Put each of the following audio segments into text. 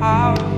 power.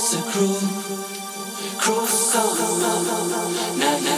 it's a cruel, cruel summer night.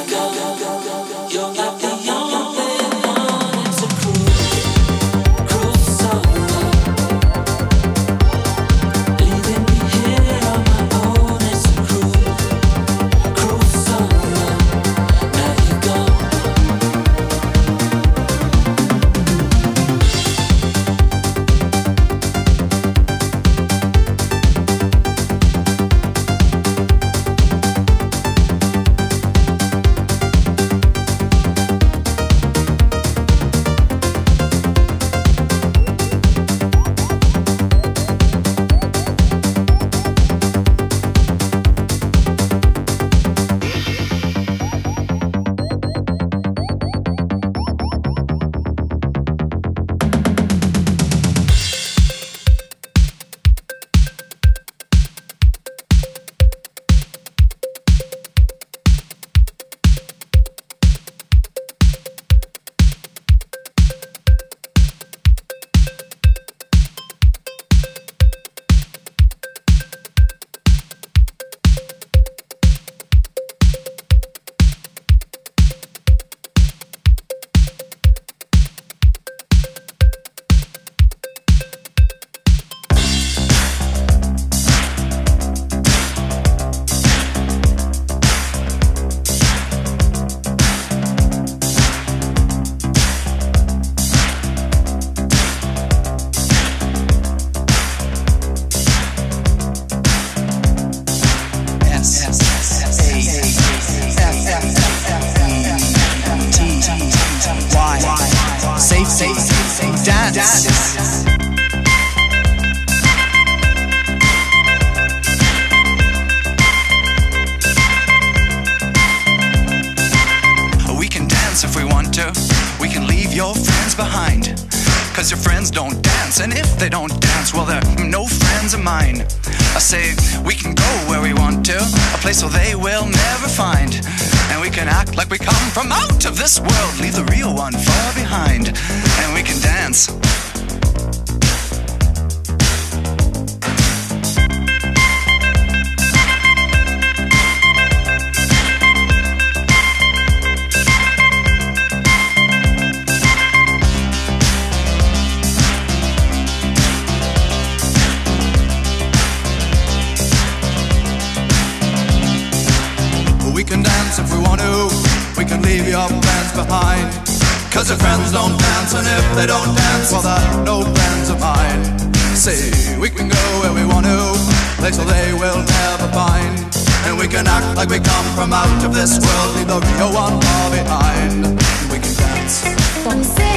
One far behind. We can dance. Danser.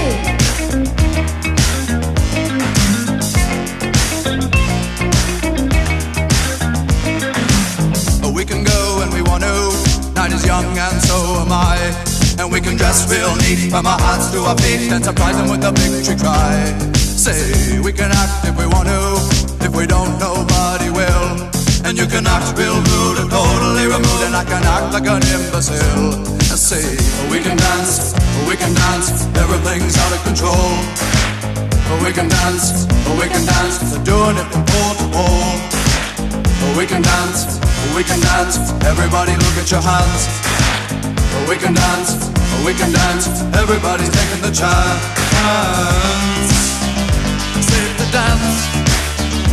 We can go when we want to Night is young and so am I. And we can dress real neat from our hearts to our feet and surprise them with a victory cry. Say we can act if we want to, if we don't, nobody will. And you can act real rude and totally removed, and I can act like an imbecile say we can dance, we can dance, everything's out of control. We can dance, we can dance, they're doing it from pole to pole. We can dance, we can dance, everybody look at your hands. We can dance, we can dance, everybody's taking the chance. Save the dance,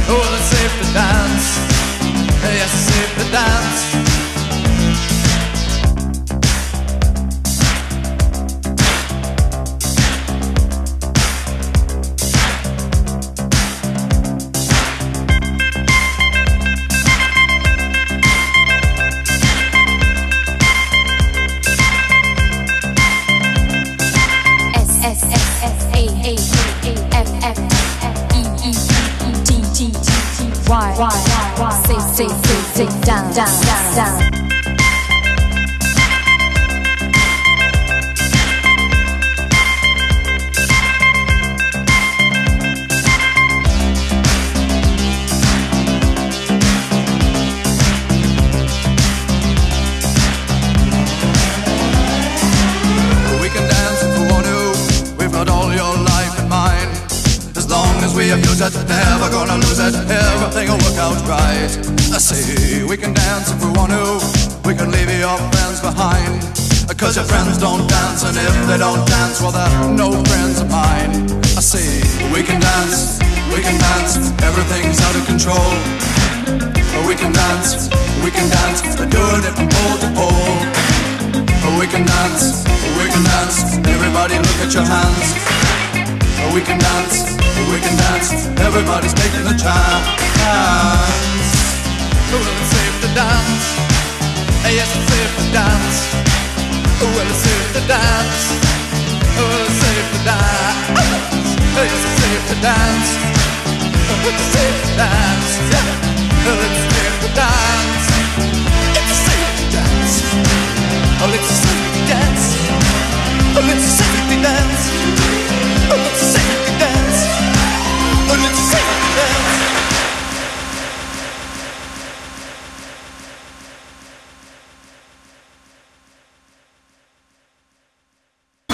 oh, well it's safe to dance, yes save the dance. Say, say, say, say, down, down, down. And if they don't dance, well, they're no friends of mine. I say we can dance, we can dance, everything's out of control. We can dance, we can dance, we're doing it from pole to pole. We can dance, we can dance. Everybody look at your hands. We can dance, we can dance. Everybody's taking a chance. Well, it's safe to dance. Yes, it's safe to dance. Well, it's safe to dance. Well, it's safe to dance. Yes, it's safe to dance. It's safe to dance. Yeah. It's safe to dance. It's safe to dance. Oh, it's safe to dance. Oh, it's safe to dance. Oh, it's safe to dance.